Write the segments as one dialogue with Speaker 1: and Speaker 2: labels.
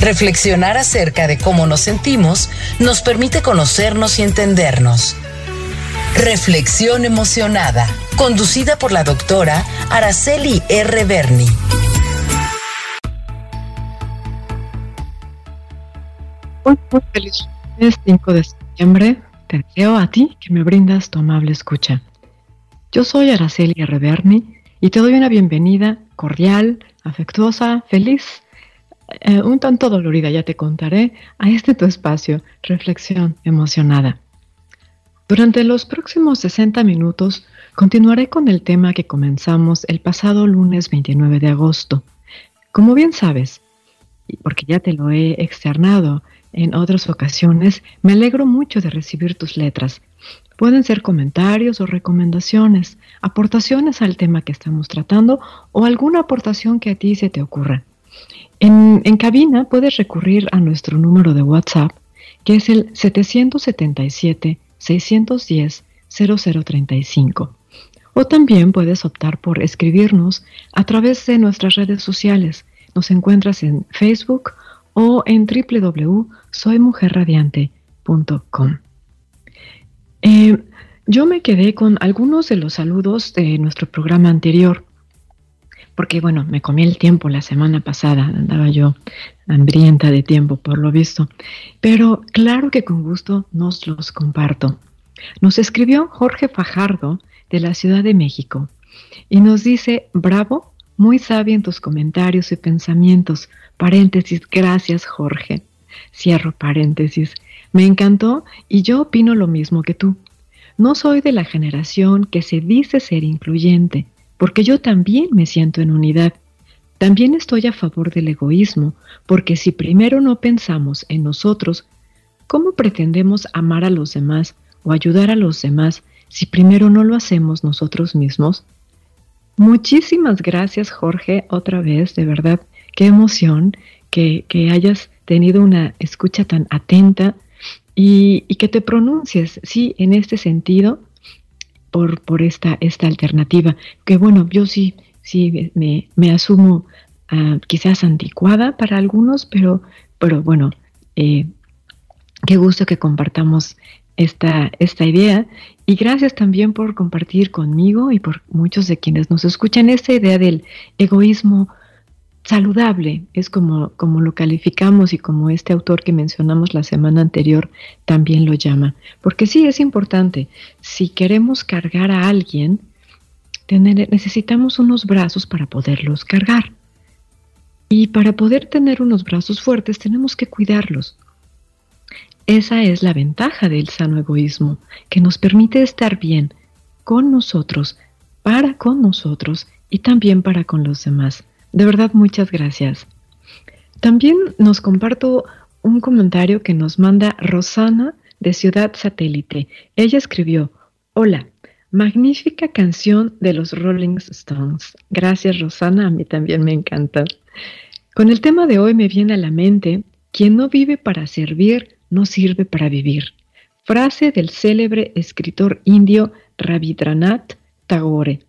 Speaker 1: Reflexionar acerca de cómo nos sentimos nos permite conocernos y entendernos. Reflexión emocionada, conducida por la doctora Araceli R. Berni.
Speaker 2: Hoy muy feliz 5 de septiembre. Te deseo a ti que me brindas tu amable escucha. Yo soy Araceli R. Berni y te doy una bienvenida cordial, afectuosa, feliz eh, un tanto dolorida, ya te contaré, a este tu espacio, Reflexión Emocionada. Durante los próximos 60 minutos continuaré con el tema que comenzamos el pasado lunes 29 de agosto. Como bien sabes, porque ya te lo he externado en otras ocasiones, me alegro mucho de recibir tus letras. Pueden ser comentarios o recomendaciones, aportaciones al tema que estamos tratando o alguna aportación que a ti se te ocurra. En, cabina puedes recurrir a nuestro número de WhatsApp, que es el 777-610-0035. O también puedes optar por escribirnos a través de nuestras redes sociales. Nos encuentras en Facebook o en www.soymujerradiante.com. Eh, yo me quedé con algunos de los saludos de nuestro programa anterior porque bueno, me comí el tiempo la semana pasada, andaba yo hambrienta de tiempo por lo visto, pero claro que con gusto nos los comparto. Nos escribió Jorge Fajardo de la Ciudad de México y nos dice, bravo, muy sabio en tus comentarios y pensamientos. Paréntesis, gracias Jorge. Cierro paréntesis. Me encantó y yo opino lo mismo que tú. No soy de la generación que se dice ser incluyente, porque yo también me siento en unidad. También estoy a favor del egoísmo, porque si primero no pensamos en nosotros, ¿cómo pretendemos amar a los demás o ayudar a los demás si primero no lo hacemos nosotros mismos? Muchísimas gracias Jorge otra vez, de verdad, qué emoción que, hayas tenido una escucha tan atenta y, y que te pronuncies, sí, en este sentido, por, esta, esta alternativa. Que bueno, yo sí, sí me, me asumo ah, quizás anticuada para algunos, pero, pero bueno, eh, qué gusto que compartamos esta, esta idea. Y gracias también por compartir conmigo y por muchos de quienes nos escuchan esta idea del egoísmo saludable, es como, como lo calificamos y como este autor que mencionamos la semana anterior también lo llama. Porque sí, es importante, si queremos cargar a alguien, necesitamos unos brazos para poderlos cargar. Y para poder tener unos brazos fuertes tenemos que cuidarlos. Esa es la ventaja del sano egoísmo, que nos permite estar bien con nosotros, para con nosotros y también para con los demás. De verdad, muchas gracias. También nos comparto un comentario que nos manda Rosana de Ciudad Satélite. Ella escribió, hola, magnífica canción de los Rolling Stones. Gracias Rosana, a mí también me encanta. Con el tema de hoy me viene a la mente, quien no vive para servir, no sirve para vivir. Frase del célebre escritor indio Rabindranath Tagore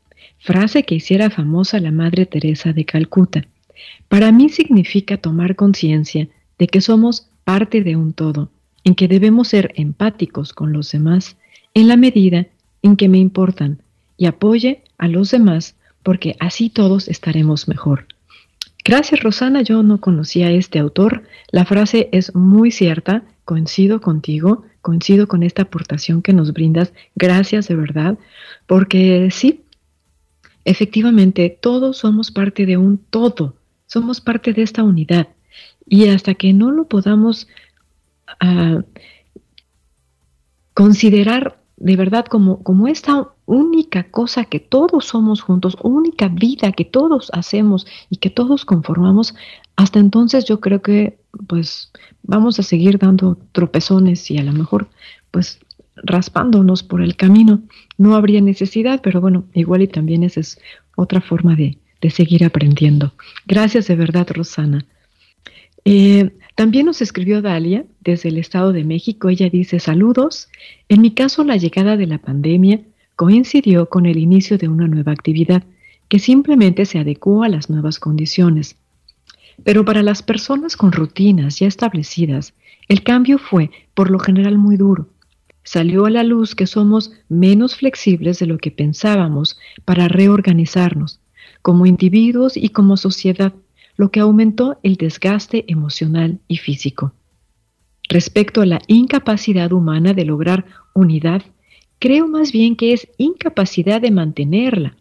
Speaker 2: frase que hiciera famosa la Madre Teresa de Calcuta. Para mí significa tomar conciencia de que somos parte de un todo, en que debemos ser empáticos con los demás en la medida en que me importan y apoye a los demás porque así todos estaremos mejor. Gracias Rosana, yo no conocía a este autor, la frase es muy cierta, coincido contigo, coincido con esta aportación que nos brindas. Gracias de verdad, porque sí, efectivamente, todos somos parte de un todo, somos parte de esta unidad. Y hasta que no lo podamos ah, considerar de verdad como, como esta única cosa que todos somos juntos, única vida que todos hacemos y que todos conformamos, hasta entonces yo creo que pues vamos a seguir dando tropezones y a lo mejor pues raspándonos por el camino. No habría necesidad, pero bueno, igual y también esa es otra forma de, de seguir aprendiendo. Gracias de verdad, Rosana. Eh, también nos escribió Dalia desde el Estado de México. Ella dice, saludos. En mi caso, la llegada de la pandemia coincidió con el inicio de una nueva actividad que simplemente se adecuó a las nuevas condiciones. Pero para las personas con rutinas ya establecidas, el cambio fue, por lo general, muy duro. Salió a la luz que somos menos flexibles de lo que pensábamos para reorganizarnos, como individuos y como sociedad, lo que aumentó el desgaste emocional y físico. Respecto a la incapacidad humana de lograr unidad, creo más bien que es incapacidad de mantenerla.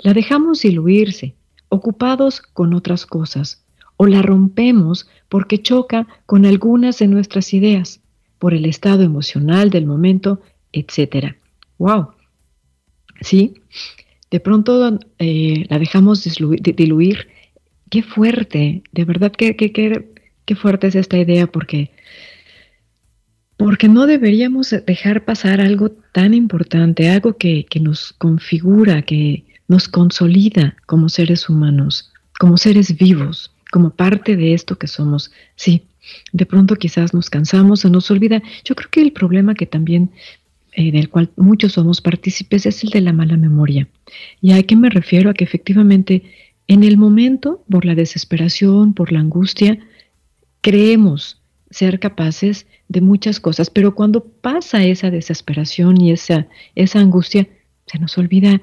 Speaker 2: La dejamos diluirse, ocupados con otras cosas, o la rompemos porque choca con algunas de nuestras ideas, por el estado emocional del momento, etc. ¡Wow! ¿Sí? De pronto eh, la dejamos diluir. Qué fuerte, de verdad que, qué fuerte es esta idea porque, porque no deberíamos dejar pasar algo tan importante, algo que, que nos configura, que nos consolida como seres humanos, como seres vivos como parte de esto que somos. Sí, de pronto quizás nos cansamos, se nos olvida. Yo creo que el problema que también eh, del cual muchos somos partícipes es el de la mala memoria. ¿Y a qué me refiero? A que efectivamente en el momento, por la desesperación, por la angustia, creemos ser capaces de muchas cosas, pero cuando pasa esa desesperación y esa, esa angustia, se nos olvida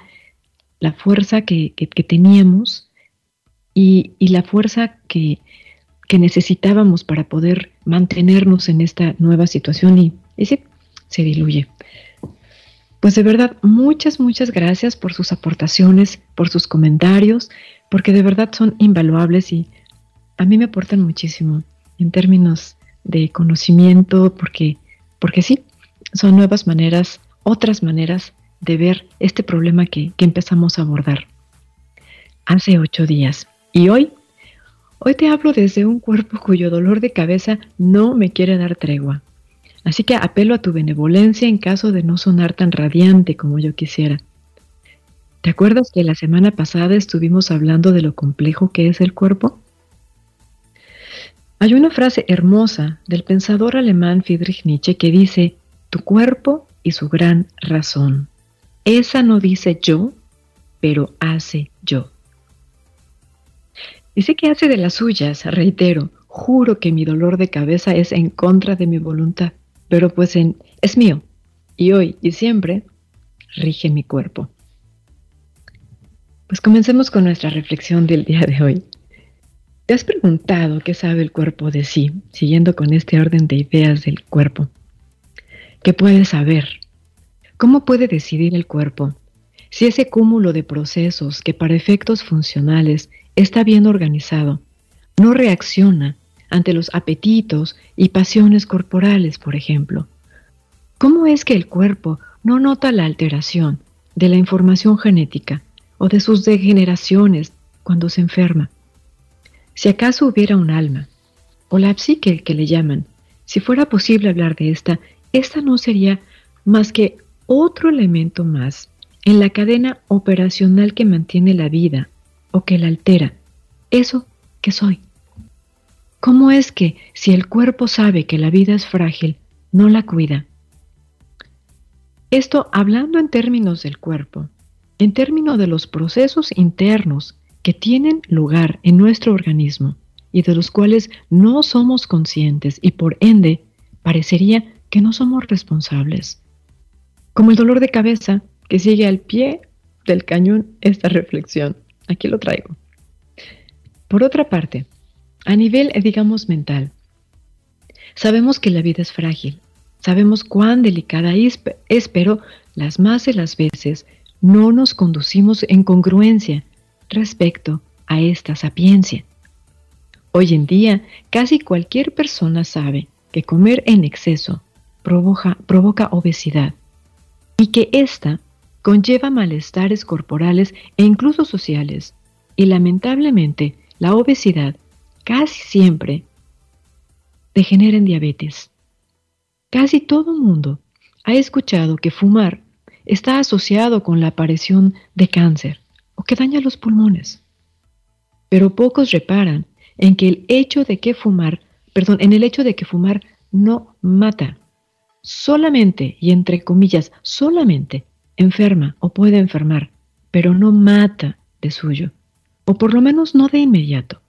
Speaker 2: la fuerza que, que teníamos y, la fuerza que, necesitábamos para poder mantenernos en esta nueva situación y, y se diluye. Pues de verdad, muchas, muchas gracias por sus aportaciones, por sus comentarios, porque de verdad son invaluables y a mí me aportan muchísimo en términos de conocimiento, porque, porque sí, son nuevas maneras, otras maneras de ver este problema que, que empezamos a abordar hace ocho días. Y hoy, hoy te hablo desde un cuerpo cuyo dolor de cabeza no me quiere dar tregua. Así que apelo a tu benevolencia en caso de no sonar tan radiante como yo quisiera. ¿Te acuerdas que la semana pasada estuvimos hablando de lo complejo que es el cuerpo? Hay una frase hermosa del pensador alemán Friedrich Nietzsche que dice, tu cuerpo y su gran razón. Esa no dice yo, pero hace yo. Dice que hace de las suyas, reitero, juro que mi dolor de cabeza es en contra de mi voluntad, pero pues en, es mío, y hoy y siempre rige mi cuerpo. Pues comencemos con nuestra reflexión del día de hoy. ¿Te has preguntado qué sabe el cuerpo de sí, siguiendo con este orden de ideas del cuerpo? ¿Qué puede saber? ¿Cómo puede decidir el cuerpo si ese cúmulo de procesos que para efectos funcionales está bien organizado, no reacciona ante los apetitos y pasiones corporales, por ejemplo. ¿Cómo es que el cuerpo no nota la alteración de la información genética o de sus degeneraciones cuando se enferma? Si acaso hubiera un alma, o la psique que le llaman, si fuera posible hablar de esta, esta no sería más que otro elemento más en la cadena operacional que mantiene la vida o que la altera, eso que soy. ¿Cómo es que si el cuerpo sabe que la vida es frágil, no la cuida? Esto hablando en términos del cuerpo, en términos de los procesos internos que tienen lugar en nuestro organismo y de los cuales no somos conscientes y por ende parecería que no somos responsables. Como el dolor de cabeza que sigue al pie del cañón esta reflexión. Aquí lo traigo. Por otra parte, a nivel, eh, digamos, mental, Sabemos que la vida es frágil, sabemos cuán delicada es, pero las más de las veces no nos conducimos en congruencia respecto a esta sapiencia. Hoy en día, casi cualquier persona sabe que comer en exceso provoca, provoca obesidad y que ésta conlleva malestares corporales e incluso sociales. Y lamentablemente, la obesidad casi siempre degenera en diabetes. Casi todo mundo ha escuchado que fumar está asociado con la aparición de cáncer o que daña los pulmones. Pero pocos reparan en que el hecho de que fumar, perdón, en el hecho de que fumar no mata, solamente y entre comillas, solamente enferma o puede enfermar, pero no mata de suyo, o por lo menos no de inmediato.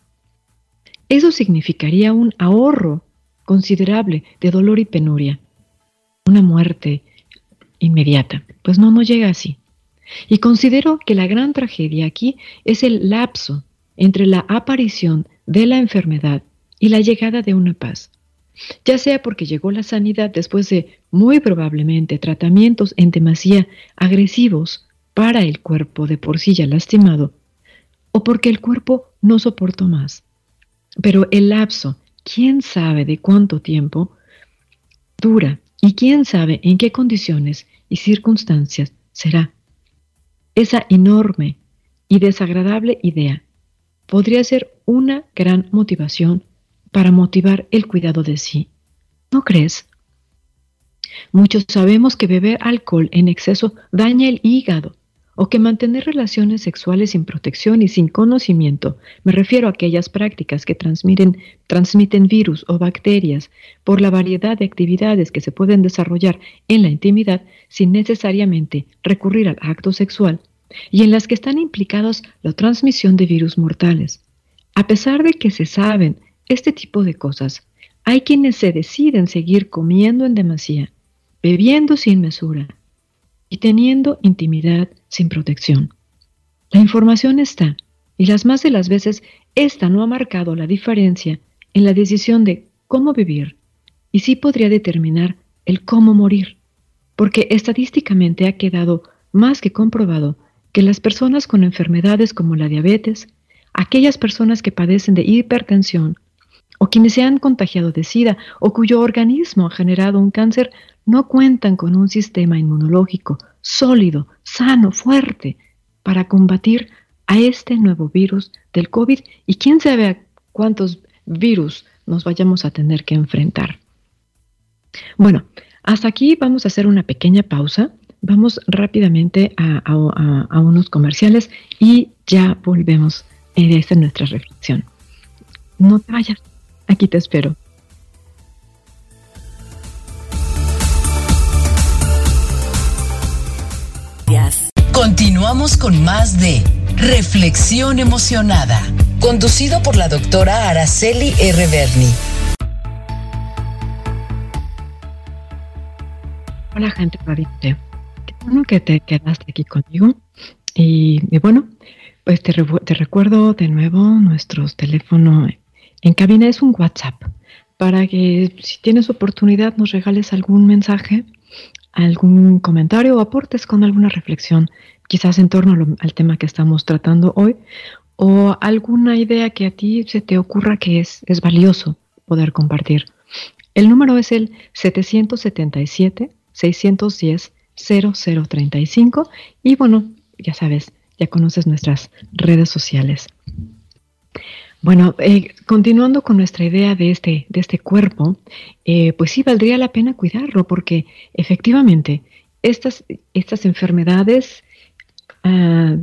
Speaker 2: Eso significaría un ahorro considerable de dolor y penuria, una muerte inmediata. Pues no, no llega así. Y considero que la gran tragedia aquí es el lapso entre la aparición de la enfermedad y la llegada de una paz. Ya sea porque llegó la sanidad después de muy probablemente tratamientos en demasía agresivos para el cuerpo de por sí ya lastimado, o porque el cuerpo no soportó más. Pero el lapso, quién sabe de cuánto tiempo, dura y quién sabe en qué condiciones y circunstancias será. Esa enorme y desagradable idea podría ser una gran motivación para motivar el cuidado de sí. ¿No crees? Muchos sabemos que beber alcohol en exceso daña el hígado o que mantener relaciones sexuales sin protección y sin conocimiento, me refiero a aquellas prácticas que transmiten, virus o bacterias por la variedad de actividades que se pueden desarrollar en la intimidad sin necesariamente recurrir al acto sexual, y en las que están implicados la transmisión de virus mortales. A pesar de que se saben este tipo de cosas, hay quienes se deciden seguir comiendo en demasía, bebiendo sin mesura y teniendo intimidad sin protección. La información está, y las más de las veces esta no ha marcado la diferencia en la decisión de cómo vivir y sí podría determinar el cómo morir, porque estadísticamente ha quedado más que comprobado que las personas con enfermedades como la diabetes, aquellas personas que padecen de hipertensión o quienes se han contagiado de SIDA o cuyo organismo ha generado un cáncer, no cuentan con un sistema inmunológico sólido, sano, fuerte para combatir a este nuevo virus del COVID y quién sabe a cuántos virus nos vayamos a tener que enfrentar. Bueno, hasta aquí vamos a hacer una pequeña pausa Vamos rápidamente a, unos comerciales y ya volvemos. Esa es nuestra reflexión. No te vayas, aquí te espero.
Speaker 1: Continuamos con más de Reflexión Emocionada, conducido por la doctora Araceli R. Berni.
Speaker 2: Hola gente radiante bueno que te quedaste aquí conmigo. Y, bueno, pues te, te, recuerdo de nuevo nuestros teléfonos en cabina es un WhatsApp para que si tienes oportunidad nos regales algún mensaje, algún comentario o aportes con alguna reflexión, quizás en torno al tema que estamos tratando hoy, o alguna idea que a ti se te ocurra que es, es valioso poder compartir. El número es el 777 610 0035 y bueno, ya sabes, ya conoces nuestras redes sociales. Bueno, eh, continuando con nuestra idea de este, de este cuerpo, eh, pues sí valdría la pena cuidarlo porque efectivamente estas, estas enfermedades, ah,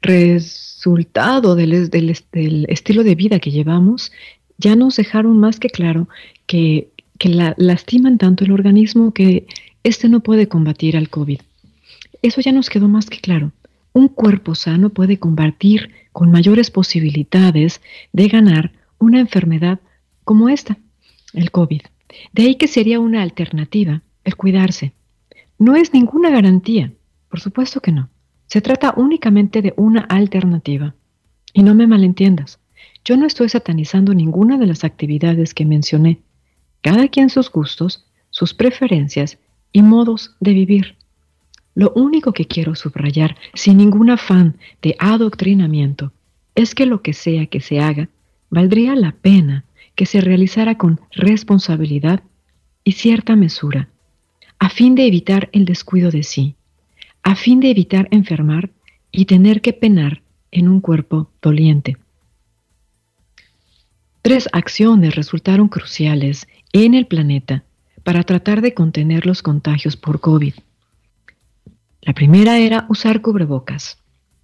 Speaker 2: resultado del, del, estilo de vida que llevamos, ya nos dejaron más que claro que, que la, lastiman tanto el organismo que este no puede combatir al COVID. Eso ya nos quedó más que claro. Un cuerpo sano puede combatir con mayores posibilidades de ganar una enfermedad como esta, el COVID. De ahí que sería una alternativa el cuidarse. No es ninguna garantía, por supuesto que no. Se trata únicamente de una alternativa. Y no me malentiendas, yo no estoy satanizando ninguna de las actividades que mencioné. cada quien sus gustos, sus preferencias y modos de vivir. Lo único que quiero subrayar, sin ningún afán de adoctrinamiento, es que lo que sea que se haga, valdría la pena que se realizara con responsabilidad y cierta mesura, a fin de evitar el descuido de sí, a fin de evitar enfermar y tener que penar en un cuerpo doliente. Tres acciones resultaron cruciales en el planeta para tratar de contener los contagios por COVID. La primera era usar cubrebocas.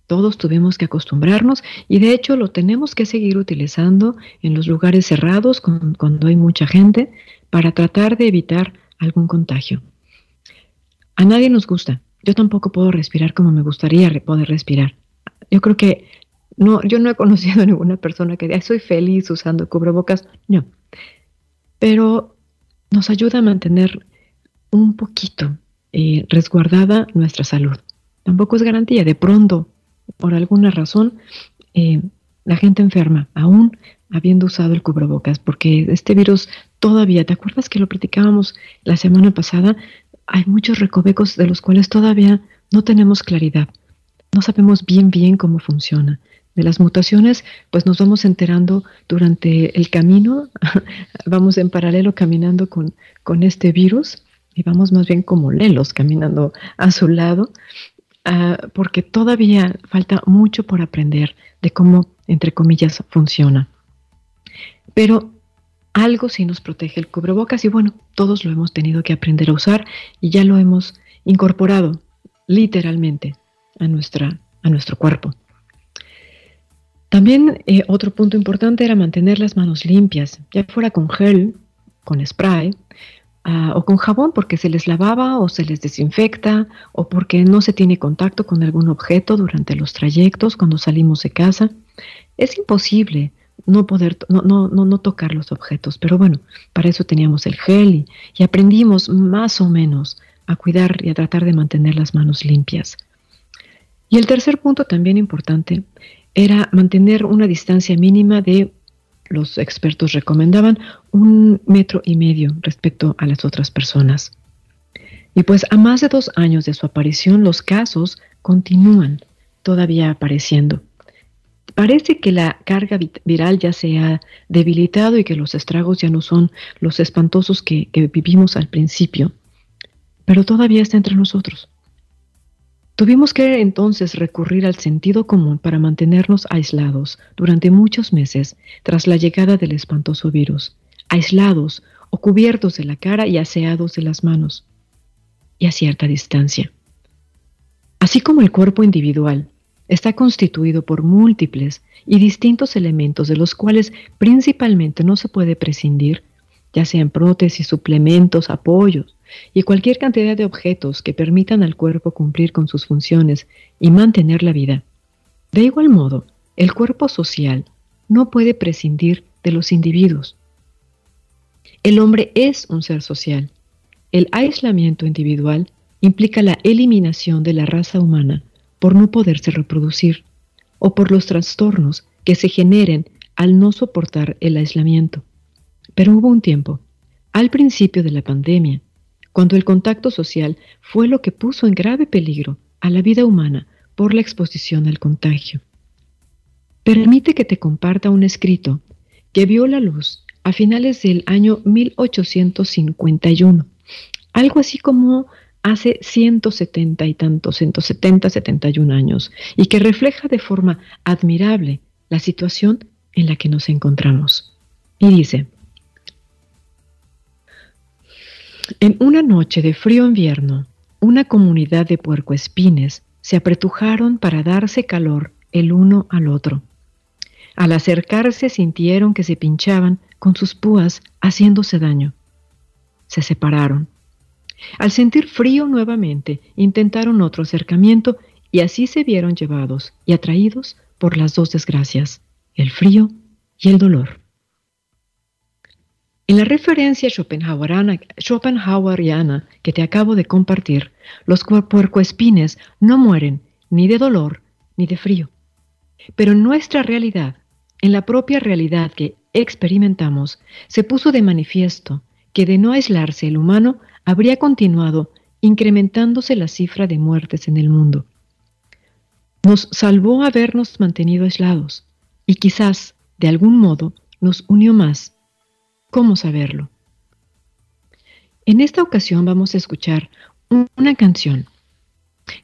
Speaker 2: Todos tuvimos que acostumbrarnos y de hecho lo tenemos que seguir utilizando en los lugares cerrados cuando hay mucha gente para tratar de evitar algún contagio. A nadie nos gusta. Yo tampoco puedo respirar como me gustaría poder respirar. Yo creo que no, yo no he conocido a ninguna persona que diga, soy feliz usando cubrebocas. No. Pero nos ayuda a mantener un poquito eh, resguardada nuestra salud. Tampoco es garantía. De pronto, por alguna razón, eh, la gente enferma, aún habiendo usado el cubrebocas, porque este virus todavía, ¿te acuerdas que lo platicábamos la semana pasada? Hay muchos recovecos de los cuales todavía no tenemos claridad. No sabemos bien bien cómo funciona. De las mutaciones, pues nos vamos enterando durante el camino, vamos en paralelo caminando con, con este virus y vamos más bien como lelos caminando a su lado, ah, porque todavía falta mucho por aprender de cómo, entre comillas, funciona. Pero algo sí nos protege el cubrebocas y bueno, todos lo hemos tenido que aprender a usar y ya lo hemos incorporado literalmente a, nuestra, a nuestro cuerpo. También eh, otro punto importante era mantener las manos limpias, ya fuera con gel, con spray Ah, o con jabón porque se les lavaba o se les desinfecta o porque no se tiene contacto con algún objeto durante los trayectos cuando salimos de casa. Es imposible no poder, no, no, no, tocar los objetos, pero bueno, para eso teníamos el gel y, y aprendimos más o menos a cuidar y a tratar de mantener las manos limpias. Y el tercer punto también importante era mantener una distancia mínima de los expertos recomendaban un metro y medio respecto a las otras personas. Y pues a más de dos años de su aparición, los casos continúan todavía apareciendo. Parece que la carga viral ya se ha debilitado y que los estragos ya no son los espantosos que, que vivimos al principio, pero todavía está entre nosotros. Tuvimos que entonces recurrir al sentido común para mantenernos aislados durante muchos meses tras la llegada del espantoso virus, aislados o cubiertos de la cara y aseados de las manos, y a cierta distancia. Así como el cuerpo individual está constituido por múltiples y distintos elementos de los cuales principalmente no se puede prescindir, ya sean prótesis, suplementos, apoyos, y cualquier cantidad de objetos que permitan al cuerpo cumplir con sus funciones y mantener la vida. De igual modo, el cuerpo social no puede prescindir de los individuos. El hombre es un ser social. El aislamiento individual implica la eliminación de la raza humana por no poderse reproducir o por los trastornos que se generen al no soportar el aislamiento. Pero hubo un tiempo, al principio de la pandemia, cuando el contacto social fue lo que puso en grave peligro a la vida humana por la exposición al contagio. Permite que te comparta un escrito que vio la luz a finales del año 1851, algo así como hace 170 y tantos, 170, 71 años, y que refleja de forma admirable la situación en la que nos encontramos. Y dice, En una noche de frío invierno, una comunidad de puercoespines se apretujaron para darse calor el uno al otro. Al acercarse sintieron que se pinchaban con sus púas haciéndose daño. Se separaron. Al sentir frío nuevamente, intentaron otro acercamiento y así se vieron llevados y atraídos por las dos desgracias, el frío y el dolor. En la referencia schopenhaueriana que te acabo de compartir, los puercoespines no mueren ni de dolor ni de frío. Pero en nuestra realidad, en la propia realidad que experimentamos, se puso de manifiesto que de no aislarse el humano habría continuado incrementándose la cifra de muertes en el mundo. Nos salvó habernos mantenido aislados y quizás, de algún modo, nos unió más. ¿Cómo saberlo? En esta ocasión vamos a escuchar una canción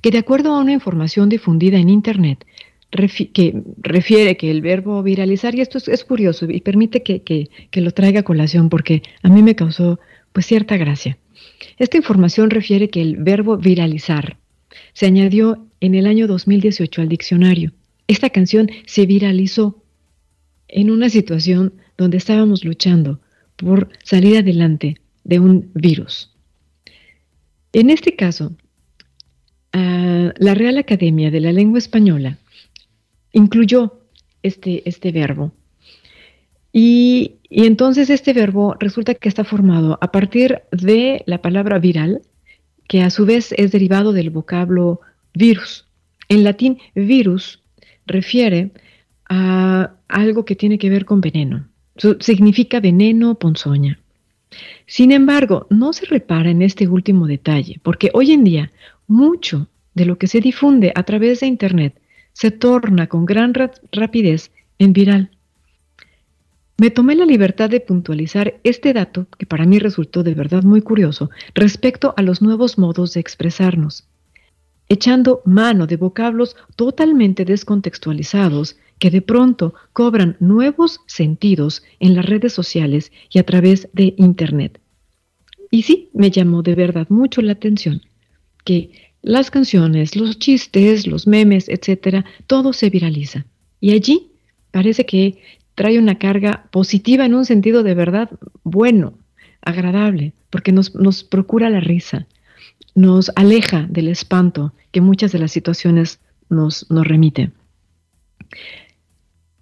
Speaker 2: que de acuerdo a una información difundida en Internet, que refiere que el verbo viralizar, y esto es, curioso y permite que, que, lo traiga a colación porque a mí me causó pues cierta gracia. Esta información refiere que el verbo viralizar se añadió en el año 2018 al diccionario. Esta canción se viralizó en una situación donde estábamos luchando por salir adelante de un virus. En este caso, la Real Academia de la Lengua Española incluyó este, este verbo. Y, y, entonces este verbo resulta que está formado a partir de la palabra viral, que a su vez es derivado del vocablo virus. En latín, virus refiere a algo que tiene que ver con veneno. Significa veneno, ponzoña. Sin embargo, no se repara en este último detalle, porque hoy en día mucho de lo que se difunde a través de Internet se torna con gran rapidez en viral. Me tomé la libertad de puntualizar este dato, que para mí resultó de verdad muy curioso, respecto a los nuevos modos de expresarnos, echando mano de vocablos totalmente descontextualizados que de pronto cobran nuevos sentidos en las redes sociales y a través de Internet. Y sí, me llamó de verdad mucho la atención que las canciones, los chistes, los memes, etcétera, todo se viraliza. Y allí parece que trae una carga positiva en un sentido de verdad bueno, agradable, porque nos, nos procura la risa, nos aleja del espanto que muchas de las situaciones nos, nos remiten.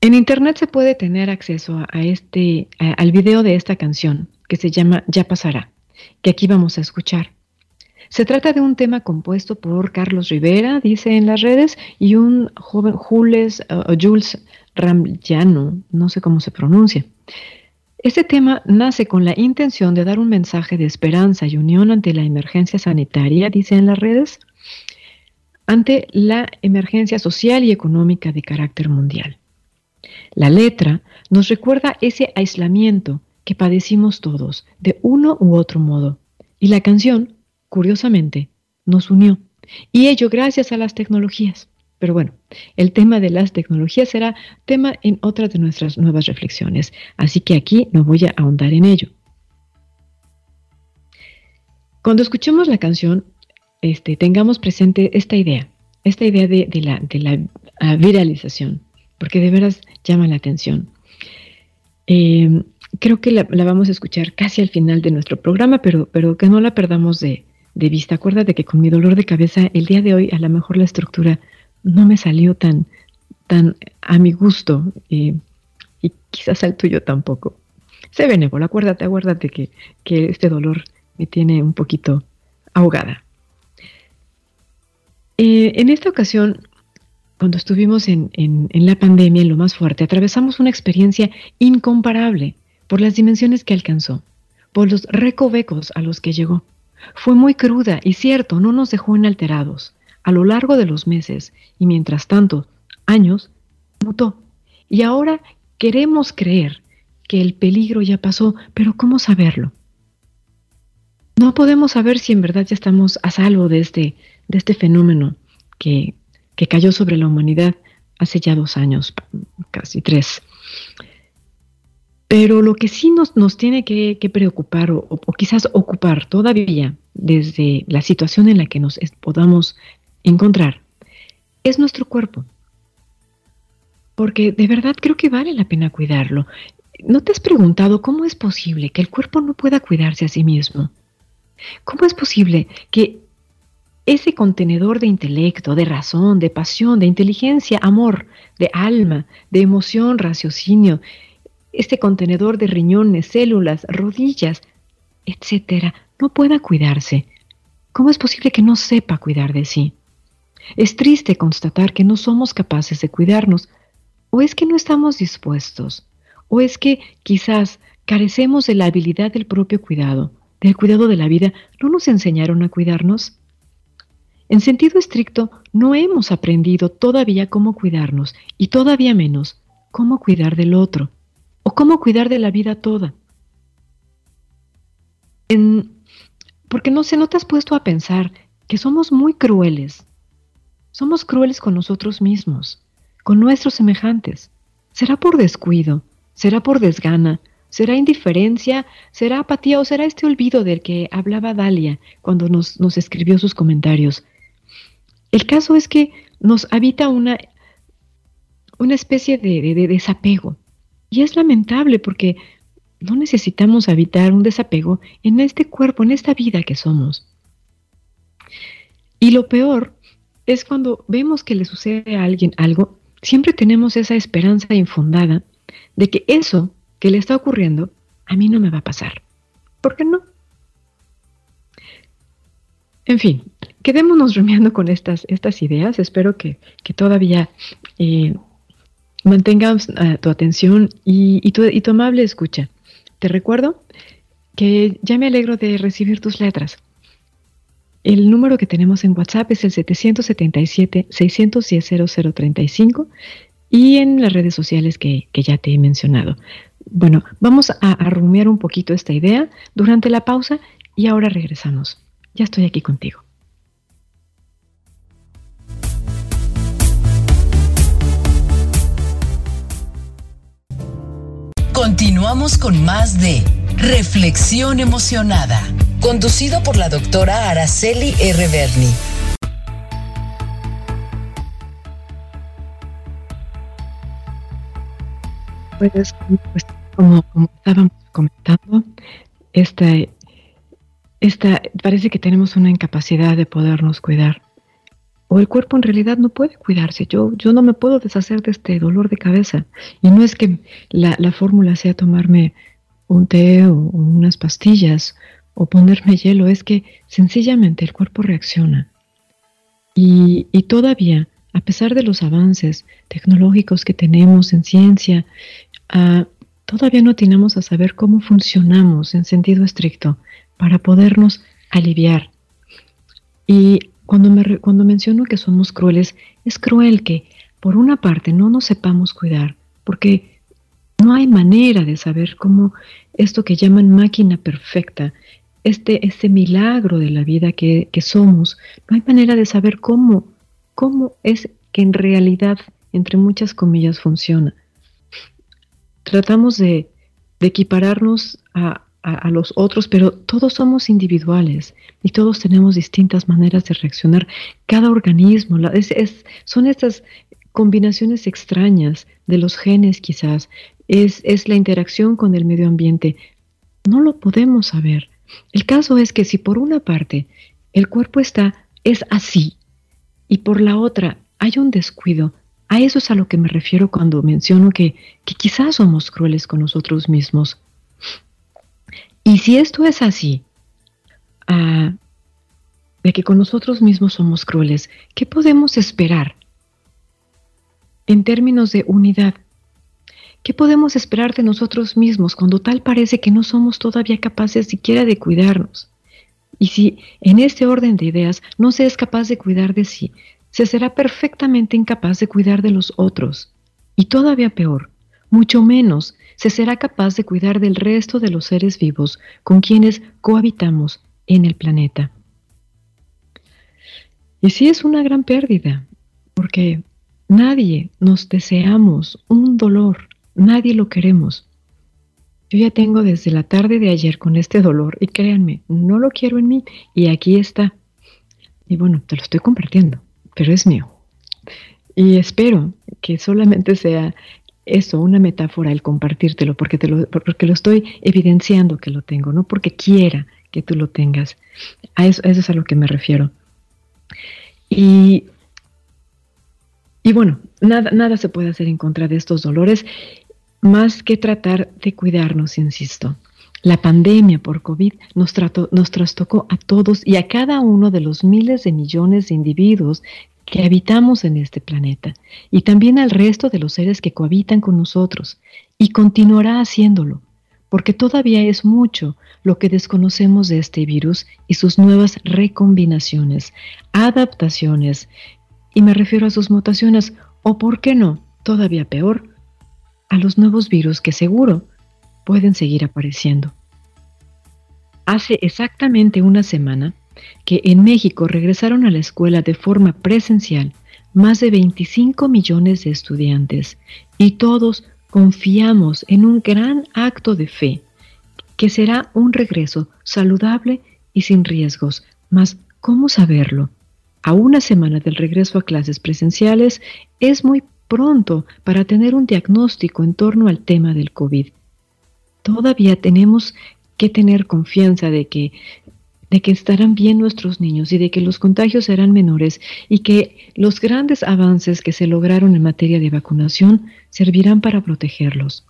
Speaker 2: En internet se puede tener acceso a este, al video de esta canción que se llama Ya pasará, que aquí vamos a escuchar. Se trata de un tema compuesto por Carlos Rivera, dice en las redes, y un joven Jules, uh, Jules Ramllano, no sé cómo se pronuncia. Este tema nace con la intención de dar un mensaje de esperanza y unión ante la emergencia sanitaria, dice en las redes, ante la emergencia social y económica de carácter mundial. La letra nos recuerda ese aislamiento que padecimos todos, de uno u otro modo, y la canción curiosamente, nos unió. Y ello gracias a las tecnologías. Pero bueno, el tema de las tecnologías será tema en otra de nuestras nuevas reflexiones, así que aquí no voy a ahondar en ello. Cuando escuchemos la canción, este, tengamos presente esta idea, esta idea de, la, ah, viralización, porque de veras llama la atención. Eh, creo que la, vamos a escuchar casi al final de nuestro programa, pero, pero que no la perdamos de, vista. Acuérdate que con mi dolor de cabeza, el día de hoy a lo mejor la estructura no me salió tan, tan a mi gusto y quizás al tuyo tampoco. Sé benévolo, acuérdate, acuérdate que, que este dolor me tiene un poquito ahogada. Eh, en esta ocasión, cuando estuvimos en, en, la pandemia, en lo más fuerte, atravesamos una experiencia incomparable por las dimensiones que alcanzó, por los recovecos a los que llegó. Fue muy cruda y cierto, no nos dejó inalterados. A lo largo de los meses y mientras tanto años, mutó. Y ahora queremos creer que el peligro ya pasó, pero ¿cómo saberlo? No podemos saber si en verdad ya estamos a salvo de este, de este fenómeno que, que cayó sobre la humanidad hace ya dos años, casi tres. Pero lo que sí nos, nos tiene que, preocupar o, quizás ocupar todavía desde la situación en la que nos podamos encontrar es nuestro cuerpo. Porque de verdad creo que vale la pena cuidarlo. ¿No te has preguntado cómo es posible que el cuerpo no pueda cuidarse a sí mismo? ¿Cómo es posible que ese contenedor de intelecto, de razón, de pasión, de inteligencia, amor, de alma, de emoción, raciocinio, este contenedor de riñones, células, rodillas, etcétera, no pueda cuidarse. ¿Cómo es posible que no sepa cuidar de sí? Es triste constatar que no somos capaces de cuidarnos, o es que no estamos dispuestos, o es que quizás carecemos de la habilidad del propio cuidado, del cuidado de la vida. ¿No nos enseñaron a cuidarnos? En sentido estricto, no hemos aprendido todavía cómo cuidarnos y todavía menos cómo cuidar del otro o cómo cuidar de la vida toda. porque no se no te has puesto a pensar que somos muy crueles. Somos crueles con nosotros mismos, con nuestros semejantes. ¿Será por descuido? ¿Será por desgana? ¿Será indiferencia? ¿Será apatía o será este olvido del que hablaba Dalia cuando nos, nos escribió sus comentarios? El caso es que nos habita una, una especie de, de desapego. Y es lamentable porque no necesitamos habitar un desapego en este cuerpo, en esta vida que somos. Y lo peor es cuando vemos que le sucede a alguien algo, siempre tenemos esa esperanza infundada de que eso que le está ocurriendo a mí no me va a pasar. ¿Por qué no? En fin, quedémonos rumiando con estas, estas ideas. Espero que, todavía eh, mantengas eh, tu atención y, tu, y tu amable escucha. Te recuerdo que ya me alegro de recibir tus letras. El número que tenemos en WhatsApp es el 777-610-0035 y en las redes sociales que, ya te he mencionado. Bueno, vamos a, a rumiar un poquito esta idea durante la pausa y ahora regresamos. Ya estoy aquí contigo.
Speaker 1: Continuamos con más de Reflexión Emocionada, conducido por la doctora Araceli R. Berni.
Speaker 2: Pues, pues como, estábamos comentando, esta, esta, parece que tenemos una incapacidad de podernos cuidar o el cuerpo en realidad no puede cuidarse. Yo, yo no me puedo deshacer de este dolor de cabeza. Y no es que la, fórmula sea tomarme un té o, unas pastillas o ponerme hielo, es que sencillamente el cuerpo reacciona. Y, todavía, a pesar de los avances tecnológicos que tenemos en ciencia, ah, todavía no tenemos a saber cómo funcionamos en sentido estricto para podernos aliviar. Y cuando, me, cuando menciono que somos crueles, es cruel que, por una parte, no nos sepamos cuidar, porque no hay manera de saber cómo esto que llaman máquina perfecta, este, este milagro de la vida que, somos, no hay manera de saber cómo, cómo es que en realidad, entre muchas comillas, funciona. Tratamos de, de equipararnos a, a, los otros, pero todos somos individuales y todos tenemos distintas maneras de reaccionar. Cada organismo, son estas combinaciones extrañas de los genes quizás, es, es la interacción con el medio ambiente. No lo podemos saber. El caso es que si por una parte el cuerpo está, es así, y por la otra hay un descuido, a eso es a lo que me refiero cuando menciono que, que quizás somos crueles con nosotros mismos. Y si esto es así, ah, de que con nosotros mismos somos crueles, ¿qué podemos esperar en términos de unidad? ¿Qué podemos esperar de nosotros mismos cuando tal parece que no somos todavía capaces siquiera de cuidarnos? Y si en este orden de ideas no se es capaz de cuidar de sí, se será perfectamente incapaz de cuidar de los otros. Y todavía peor, mucho menos se será capaz de cuidar del resto de los seres vivos con quienes cohabitamos en el planeta. Y sí es una gran pérdida, porque nadie nos deseamos un dolor, nadie lo queremos. Yo ya tengo desde la tarde de ayer con este dolor y créanme, no lo quiero en mí y aquí está. Y bueno, te lo estoy compartiendo, pero es mío. Y espero que solamente sea eso, una metáfora, el compartírtelo, porque, te lo, porque lo estoy evidenciando que lo tengo, no porque quiera que tú lo tengas. A eso, eso es a lo que me refiero. Y, y bueno, nada, nada se puede hacer en contra de estos dolores, más que tratar de cuidarnos, insisto. La pandemia por COVID nos, trató, nos trastocó a todos y a cada uno de los miles de millones de individuos que habitamos en este planeta y también al resto de los seres que cohabitan con nosotros y continuará haciéndolo, porque todavía es mucho lo que desconocemos de este virus y sus nuevas recombinaciones, adaptaciones, y me refiero a sus mutaciones, o por qué no, todavía peor, a los nuevos virus que seguro pueden seguir apareciendo. Hace exactamente una semana que en México regresaron a la escuela de forma presencial más de 25 millones de estudiantes y todos confiamos en un gran acto de fe, que será un regreso saludable y sin riesgos. Mas, ¿cómo saberlo? A una semana del regreso a clases presenciales es muy pronto para tener un diagnóstico en torno al tema del COVID. Todavía tenemos que tener confianza de que de que estarán bien nuestros niños y de que los contagios serán menores y que los grandes avances que se lograron en materia de vacunación servirán para protegerlos.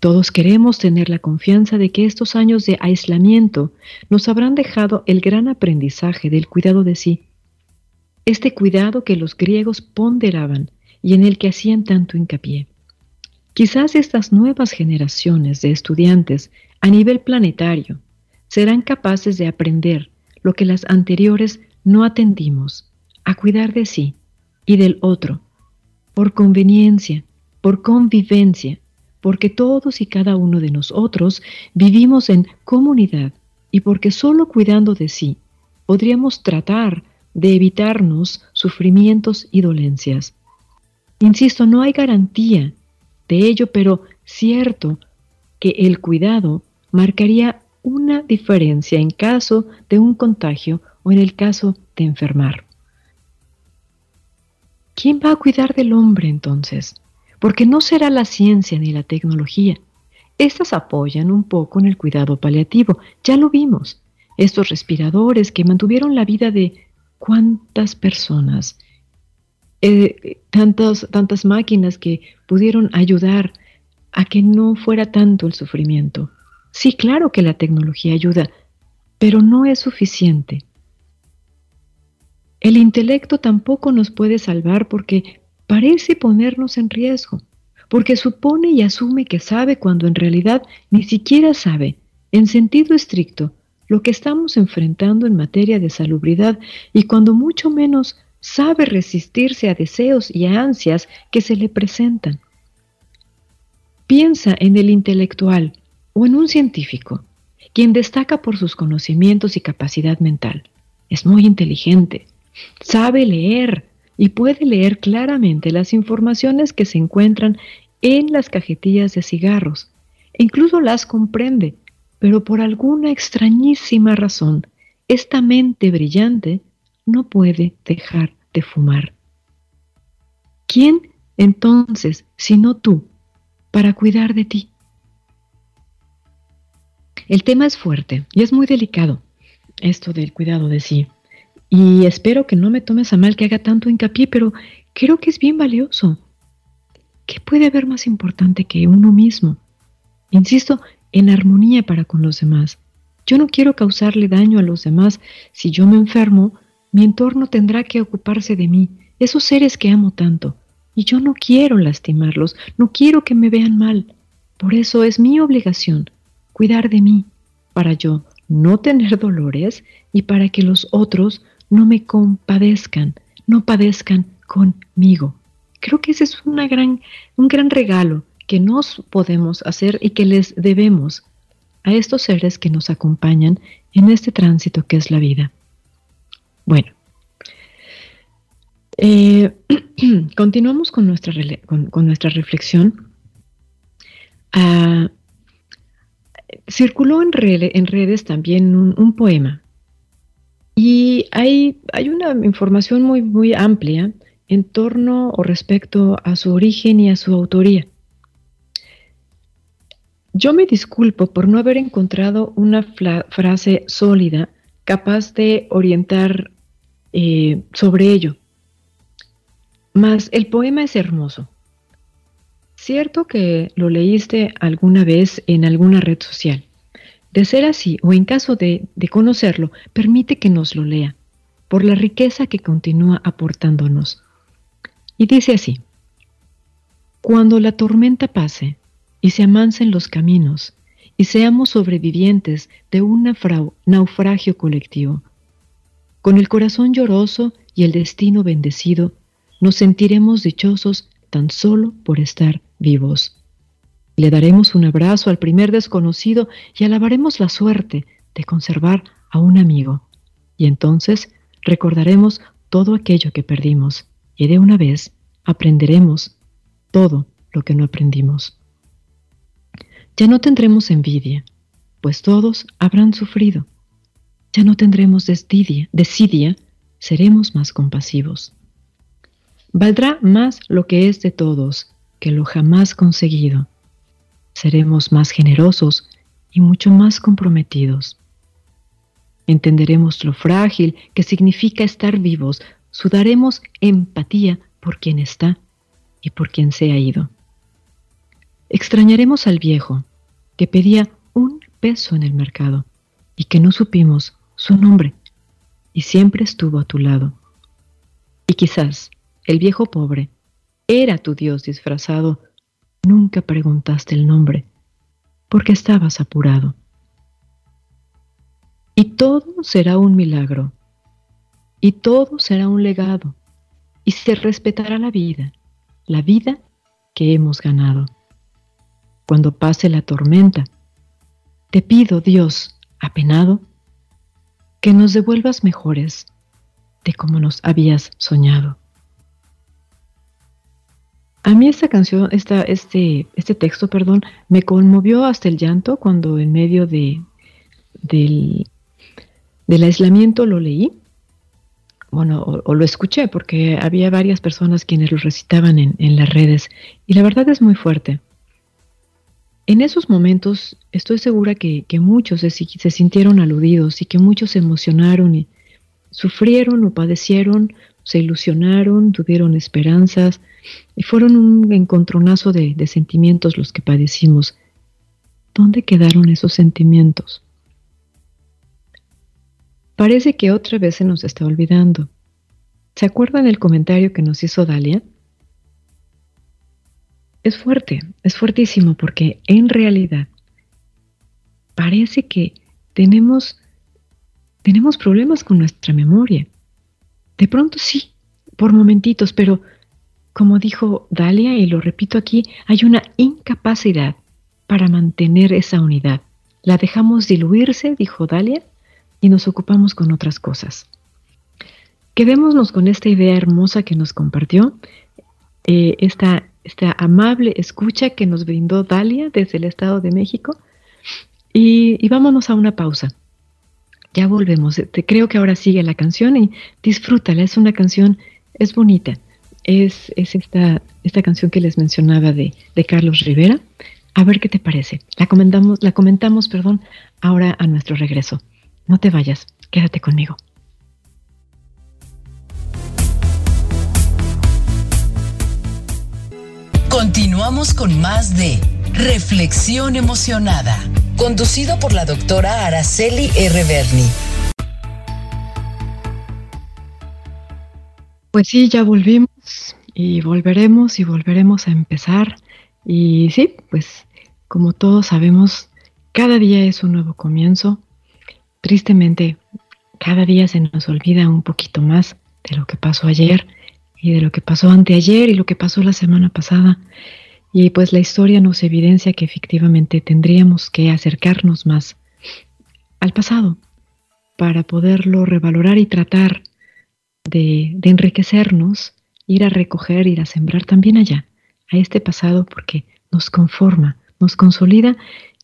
Speaker 2: Todos queremos tener la confianza de que estos años de aislamiento nos habrán dejado el gran aprendizaje del cuidado de sí. Este cuidado que los griegos ponderaban y en el que hacían tanto hincapié. Quizás estas nuevas generaciones de estudiantes a nivel planetario serán capaces de aprender lo que las anteriores no atendimos, a cuidar de sí y del otro, por conveniencia, por convivencia, porque todos y cada uno de nosotros vivimos en comunidad y porque solo cuidando de sí podríamos tratar de evitarnos sufrimientos y dolencias. Insisto, no hay garantía de ello, pero cierto que el cuidado marcaría una diferencia en caso de un contagio o en el caso de enfermar. ¿Quién va a cuidar del hombre entonces? Porque no será la ciencia ni la tecnología. Estas apoyan un poco en el cuidado paliativo, ya lo vimos. Estos respiradores que mantuvieron la vida de cuántas personas, eh, tantas, tantas máquinas que pudieron ayudar a que no fuera tanto el sufrimiento. Sí, claro que la tecnología ayuda, pero no es suficiente. El intelecto tampoco nos puede salvar porque parece ponernos en riesgo, porque supone y asume que sabe cuando en realidad ni siquiera sabe, en sentido estricto, lo que estamos enfrentando en materia de salubridad y cuando mucho menos sabe resistirse a deseos y a ansias que se le presentan. Piensa en el intelectual, o en un científico, quien destaca por sus conocimientos y capacidad mental. Es muy inteligente, sabe leer y puede leer claramente las informaciones que se encuentran en las cajetillas de cigarros. E incluso las comprende, pero por alguna extrañísima razón, esta mente brillante no puede dejar de fumar. ¿Quién entonces, sino tú, para cuidar de ti? El tema es fuerte y es muy delicado, esto del cuidado de sí. Y espero que no me tomes a mal que haga tanto hincapié, pero creo que es bien valioso. ¿Qué puede haber más importante que uno mismo? Insisto, en armonía para con los demás. Yo no quiero causarle daño a los demás. Si yo me enfermo, mi entorno tendrá que ocuparse de mí, esos seres que amo tanto. Y yo no quiero lastimarlos, no quiero que me vean mal. Por eso es mi obligación cuidar de mí, para yo no tener dolores y para que los otros no me compadezcan, no padezcan conmigo. Creo que ese es una gran, un gran regalo que nos podemos hacer y que les debemos a estos seres que nos acompañan en este tránsito que es la vida. Bueno, eh, continuamos con nuestra, con, nuestra reflexión. Ah, circuló en, redes también un, poema y hay, hay, una información muy, muy amplia en torno o respecto a su origen y a su autoría. Yo me disculpo por no haber encontrado una frase sólida capaz de orientar eh, sobre ello. Mas el poema es hermoso. Cierto que lo leíste alguna vez en alguna red social. De ser así, o en caso de, de conocerlo, permite que nos lo lea, por la riqueza que continúa aportándonos. Y dice así, Cuando la tormenta pase y se amansen los caminos, y seamos sobrevivientes de un naufragio colectivo. Con el corazón lloroso y el destino bendecido, nos sentiremos dichosos tan solo por estar vivos. Le daremos un abrazo al primer desconocido y alabaremos la suerte de conservar a un amigo. Y entonces recordaremos todo aquello que perdimos y de una vez aprenderemos todo lo que no aprendimos. Ya no tendremos envidia, pues todos habrán sufrido. Ya no tendremos desidia, desidia seremos más compasivos. Valdrá más lo que es de todos que lo jamás conseguido. Seremos más generosos y mucho más comprometidos. Entenderemos lo frágil que significa estar vivos, sudaremos empatía por quien está y por quien se ha ido. Extrañaremos al viejo que pedía un peso en el mercado y que no supimos su nombre y siempre estuvo a tu lado. Y quizás el viejo pobre era tu Dios disfrazado, nunca preguntaste el nombre porque estabas apurado. Y todo será un milagro, y todo será un legado, y se respetará la vida, la vida que hemos ganado. Cuando pase la tormenta, te pido, Dios, apenado, que nos devuelvas mejores de como nos habías soñado. A mí esta canción, esta, este, este texto, perdón, me conmovió hasta el llanto cuando en medio de, del, del aislamiento lo leí. Bueno, o, lo escuché porque había varias personas quienes lo recitaban en, en las redes y la verdad es muy fuerte. En esos momentos estoy segura que, muchos se, sintieron aludidos y que muchos se emocionaron y sufrieron o padecieron, se ilusionaron, tuvieron esperanzas y fueron un encontronazo de, sentimientos los que padecimos. ¿Dónde quedaron esos sentimientos? Parece que otra vez se nos está olvidando. ¿Se acuerdan el comentario que nos hizo Dalia? es fuerte, es fuertísimo porque en realidad parece que tenemos, tenemos problemas con nuestra memoria. De pronto sí, por momentitos, pero como dijo Dalia, y lo repito aquí, hay una incapacidad para mantener esa unidad. La dejamos diluirse, dijo Dalia, y nos ocupamos con otras cosas. Quedémonos con esta idea hermosa que nos compartió, eh, esta esta amable escucha que nos brindó Dalia desde el Estado de México. Y, vámonos a una pausa. Ya volvemos. Te creo que ahora sigue la canción y disfrútala. Es una canción, es bonita. Es, es esta, esta canción que les mencionaba de, de Carlos Rivera. A ver qué te parece. La comentamos, la comentamos, perdón, ahora a nuestro regreso. No te vayas, quédate conmigo.
Speaker 1: Continuamos con más de Reflexión Emocionada, conducido por la doctora Araceli R. Berni.
Speaker 2: Pues sí, ya volvimos y volveremos y volveremos a empezar. Y sí, pues como todos sabemos, cada día es un nuevo comienzo. Tristemente, cada día se nos olvida un poquito más de lo que pasó ayer y de lo que pasó anteayer y lo que pasó la semana pasada. Y pues la historia nos evidencia que efectivamente tendríamos que acercarnos más al pasado para poderlo revalorar y tratar de, enriquecernos, ir a recoger, ir a sembrar también allá, a este pasado, porque nos conforma, nos consolida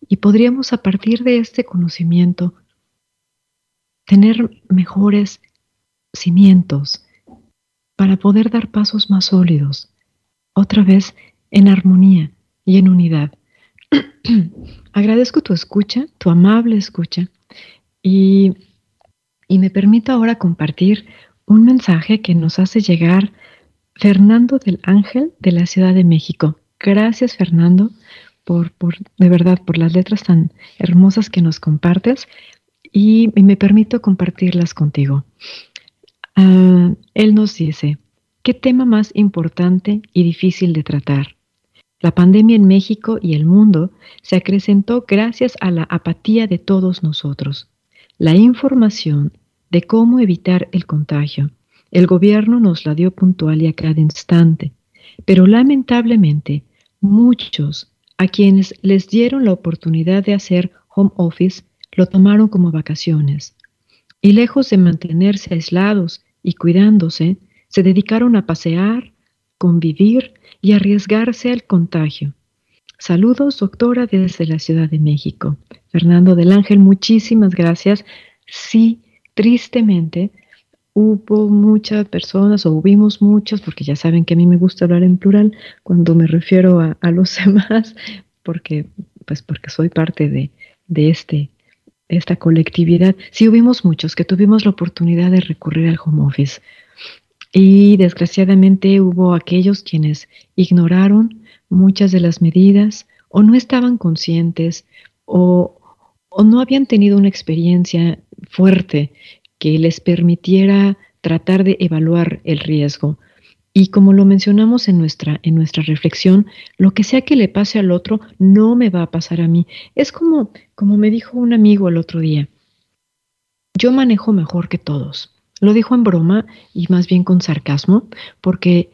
Speaker 2: y podríamos a partir de este conocimiento tener mejores cimientos, para poder dar pasos más sólidos, otra vez en armonía y en unidad. Agradezco tu escucha, tu amable escucha, y, y me permito ahora compartir un mensaje que nos hace llegar Fernando del Ángel de la Ciudad de México. Gracias Fernando por, por de verdad por las letras tan hermosas que nos compartes y, me permito compartirlas contigo. Ah, él nos dice, ¿qué tema más importante y difícil de tratar? La pandemia en México y el mundo se acrecentó gracias a la apatía de todos nosotros. La información de cómo evitar el contagio. El gobierno nos la dio puntual y a cada instante, pero lamentablemente muchos a quienes les dieron la oportunidad de hacer home office lo tomaron como vacaciones y lejos de mantenerse aislados y cuidándose, se dedicaron a pasear, convivir y arriesgarse al contagio. Saludos, doctora, desde la Ciudad de México. Fernando del Ángel, muchísimas gracias. Sí, tristemente, hubo muchas personas, o hubimos muchos, porque ya saben que a mí me gusta hablar en plural cuando me refiero a, los demás, porque, pues porque soy parte de, de este, esta colectividad. Sí hubimos muchos que tuvimos la oportunidad de recurrir al home office. Y desgraciadamente hubo aquellos quienes ignoraron muchas de las medidas o no estaban conscientes o, o no habían tenido una experiencia fuerte que les permitiera tratar de evaluar el riesgo. Y como lo mencionamos en nuestra, en nuestra reflexión, lo que sea que le pase al otro no me va a pasar a mí. Es como, como me dijo un amigo el otro día, yo manejo mejor que todos. Lo dijo en broma y más bien con sarcasmo, porque,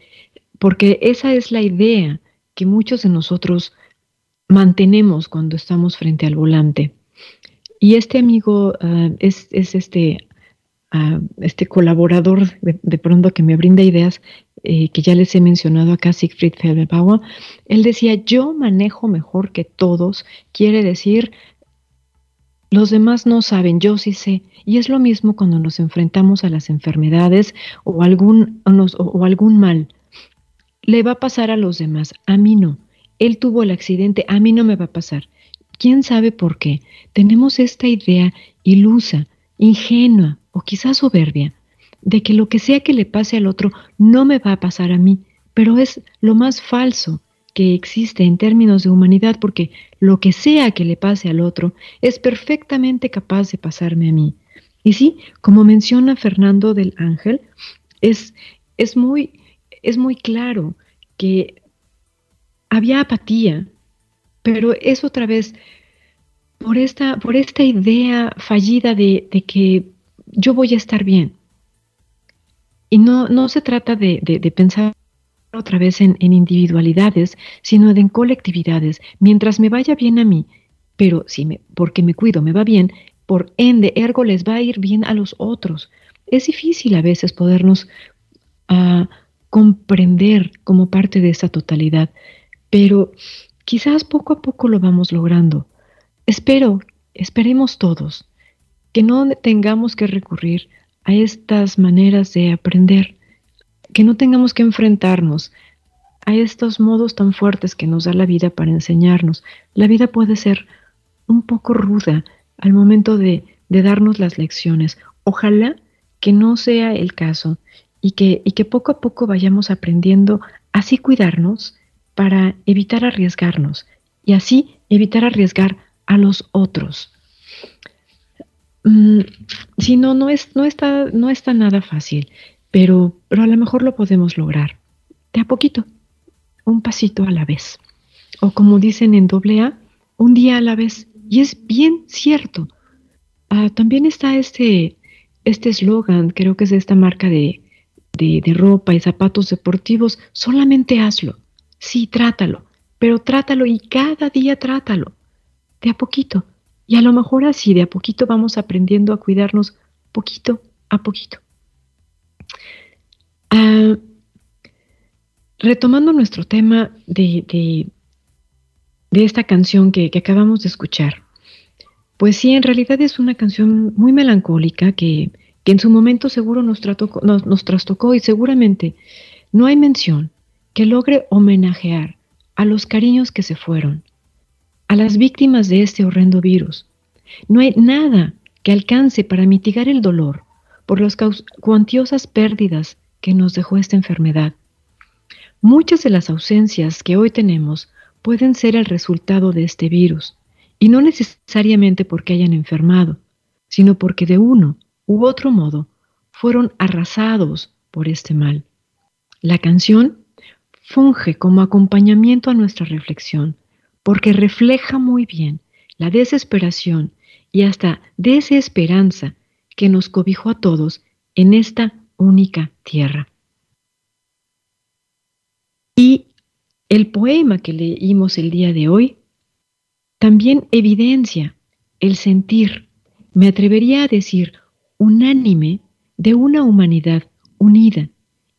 Speaker 2: porque esa es la idea que muchos de nosotros mantenemos cuando estamos frente al volante. Y este amigo ah, es, este, uh, este colaborador de, pronto que me brinda ideas eh, que ya les he mencionado acá, Siegfried Felbauer. Él decía, yo manejo mejor que todos, quiere decir, los demás no saben, yo sí sé. Y es lo mismo cuando nos enfrentamos a las enfermedades o algún, algún mal. Le va a pasar a los demás, a mí no. Él tuvo el accidente, a mí no me va a pasar. ¿Quién sabe por qué? Tenemos esta idea ilusa, ingenua o quizás soberbia de que lo que sea que le pase al otro no me va a pasar a mí, pero es lo más falso que existe en términos de humanidad, porque lo que sea que le pase al otro es perfectamente capaz de pasarme a mí. Y sí, como menciona Fernando del Ángel, es, es, muy, es muy claro que había apatía, pero es otra vez por esta, por esta idea fallida de, que yo voy a estar bien. Y no, no se trata de, de pensar otra vez en, individualidades, sino en colectividades. Mientras me vaya bien a mí, pero si me, porque me cuido, me va bien, por ende, ergo les va a ir bien a los otros. Es difícil a veces podernos ah, comprender como parte de esa totalidad, pero quizás poco a poco lo vamos logrando. Espero, esperemos todos, que no tengamos que recurrir a estas maneras de aprender que no tengamos que enfrentarnos a estos modos tan fuertes que nos da la vida para enseñarnos. La vida puede ser un poco ruda al momento de, darnos las lecciones. Ojalá que no sea el caso y que, y que poco a poco vayamos aprendiendo así cuidarnos para evitar arriesgarnos y así evitar arriesgar a los otros. Mm, si no, no, es, no, está, no está nada fácil pero, pero a lo mejor lo podemos lograr, de a poquito, un pasito a la vez. O como dicen en doble A, un día a la vez. Y es bien cierto. Ah, también está este este eslogan, creo que es de esta marca de, de, de ropa y zapatos deportivos, solamente hazlo. Sí, trátalo, pero trátalo y cada día trátalo, de a poquito. Y a lo mejor así, de a poquito vamos aprendiendo a cuidarnos poquito a poquito. Ah, retomando nuestro tema de, de, esta canción que, acabamos de escuchar, pues sí, en realidad es una canción muy melancólica que, en su momento seguro nos, nos trastocó y seguramente no hay mención que logre homenajear a los cariños que se fueron, a las víctimas de este horrendo virus. No hay nada que alcance para mitigar el dolor por las cuantiosas pérdidas que nos dejó esta enfermedad. Muchas de las ausencias que hoy tenemos pueden ser el resultado de este virus, y no necesariamente porque hayan enfermado, sino porque de uno u otro modo fueron arrasados por este mal. La canción funge como acompañamiento a nuestra reflexión, porque refleja muy bien la desesperación y hasta desesperanza que nos cobijó a todos en esta única tierra. Y el poema que leímos el día de hoy también evidencia el sentir, me atrevería a decir, unánime de una humanidad unida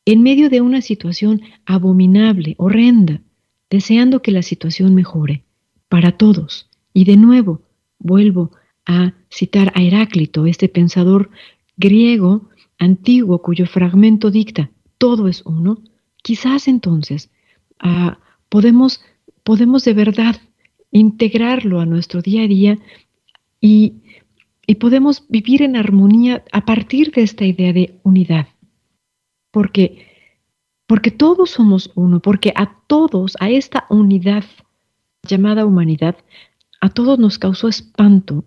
Speaker 2: en medio de una situación abominable, horrenda, deseando que la situación mejore para todos. Y de nuevo, vuelvo a citar a Heráclito, este pensador griego antiguo cuyo fragmento dicta, todo es uno, quizás entonces ah, podemos, podemos de verdad integrarlo a nuestro día a día y, y podemos vivir en armonía a partir de esta idea de unidad. Porque, porque todos somos uno, porque a todos, a esta unidad llamada humanidad, a todos nos causó espanto,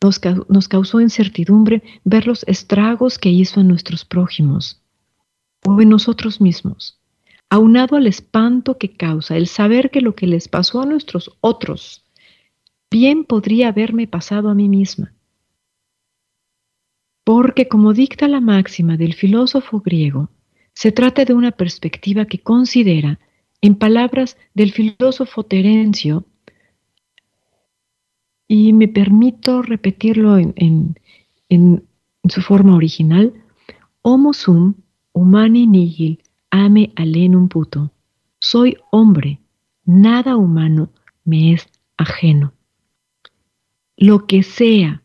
Speaker 2: nos, causó incertidumbre ver los estragos que hizo en nuestros prójimos o en nosotros mismos aunado al espanto que causa el saber que lo que les pasó a nuestros otros bien podría haberme pasado a mí misma. Porque como dicta la máxima del filósofo griego, se trata de una perspectiva que considera, en palabras del filósofo Terencio, y me permito repetirlo en, su forma original, homo sum humani nihil ame alenum puto. Soy hombre, nada humano me es ajeno. Lo que sea,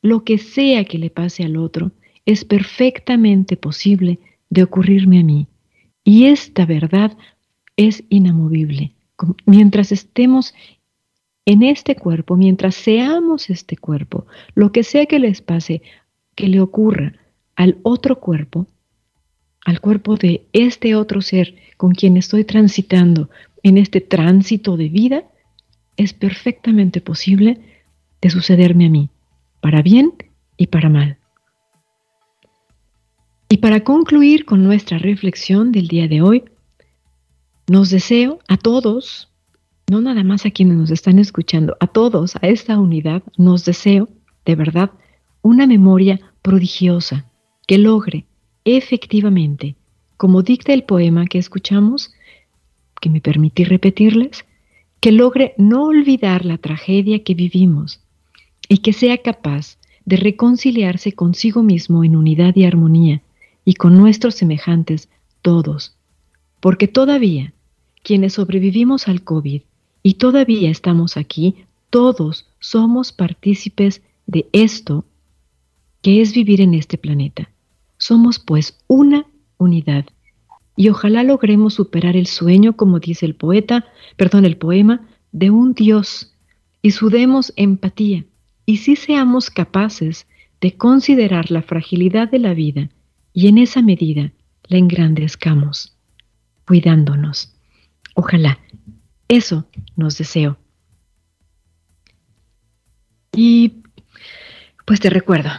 Speaker 2: lo que sea que le pase al otro, es perfectamente posible de ocurrirme a mí. Y esta verdad es inamovible. Mientras estemos en este cuerpo, mientras seamos este cuerpo, lo que sea que les pase, que le ocurra al otro cuerpo, al cuerpo de este otro ser con quien estoy transitando en este tránsito de vida, es perfectamente posible de sucederme a mí, para bien y para mal. Y para concluir con nuestra reflexión del día de hoy, nos deseo a todos, no nada más a quienes nos están escuchando, a todos, a esta unidad, nos deseo, de verdad, una memoria prodigiosa que logre efectivamente, como dicta el poema que escuchamos, que me permití repetirles, que logre no olvidar la tragedia que vivimos y que sea capaz de reconciliarse consigo mismo en unidad y armonía y con nuestros semejantes todos. Porque todavía, quienes sobrevivimos al COVID y todavía estamos aquí, todos somos partícipes de esto que es vivir en este planeta. Somos pues una unidad. Y ojalá logremos superar el sueño, como dice el poeta, perdón, el poema, de un Dios y sudemos empatía y si seamos capaces de considerar la fragilidad de la vida y en esa medida la engrandezcamos, cuidándonos. Ojalá, eso nos deseo. Y pues te recuerdo,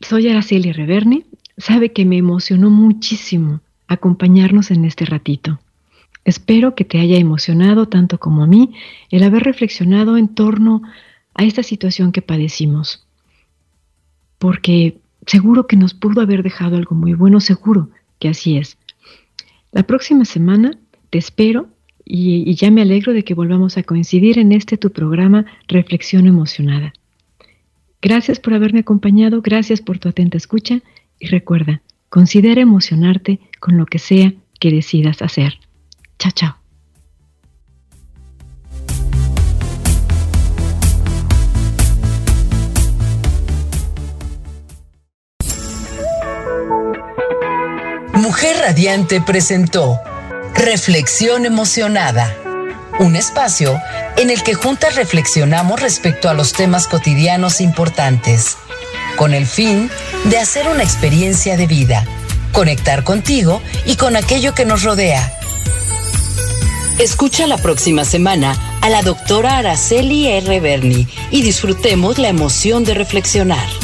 Speaker 2: soy Araceli Reverni. Sabe que me emocionó muchísimo acompañarnos en este ratito. Espero que te haya emocionado tanto como a mí el haber reflexionado en torno a esta situación que padecimos. Porque seguro que nos pudo haber dejado algo muy bueno, seguro que así es. La próxima semana te espero y, ya me alegro de que volvamos a coincidir en este tu programa Reflexión Emocionada. Gracias por haberme acompañado, gracias por tu atenta escucha y recuerda, considera emocionarte con lo que sea que decidas hacer. Chao, chao.
Speaker 1: Mujer Radiante presentó Reflexión Emocionada un espacio en el que juntas reflexionamos respecto a los temas cotidianos importantes, con el fin de hacer una experiencia de vida, conectar contigo y con aquello que nos rodea. Escucha la próxima semana a la doctora Araceli R. Berni y disfrutemos la emoción de reflexionar.